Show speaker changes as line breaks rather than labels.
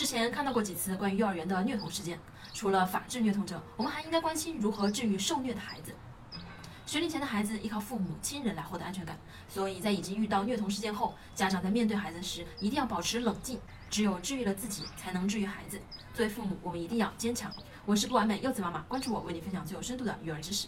之前看到过几次关于幼儿园的虐童事件除了法治虐童者我们还应该关心如何治愈受虐的孩子。学龄前的孩子依靠父母亲人来获得安全感所以在已经遇到虐童事件后家长在面对孩子时一定要保持冷静只有治愈了自己才能治愈孩子。作为父母我们一定要坚强。我是不完美柚子妈妈关注我为你分享最有深度的育儿知识。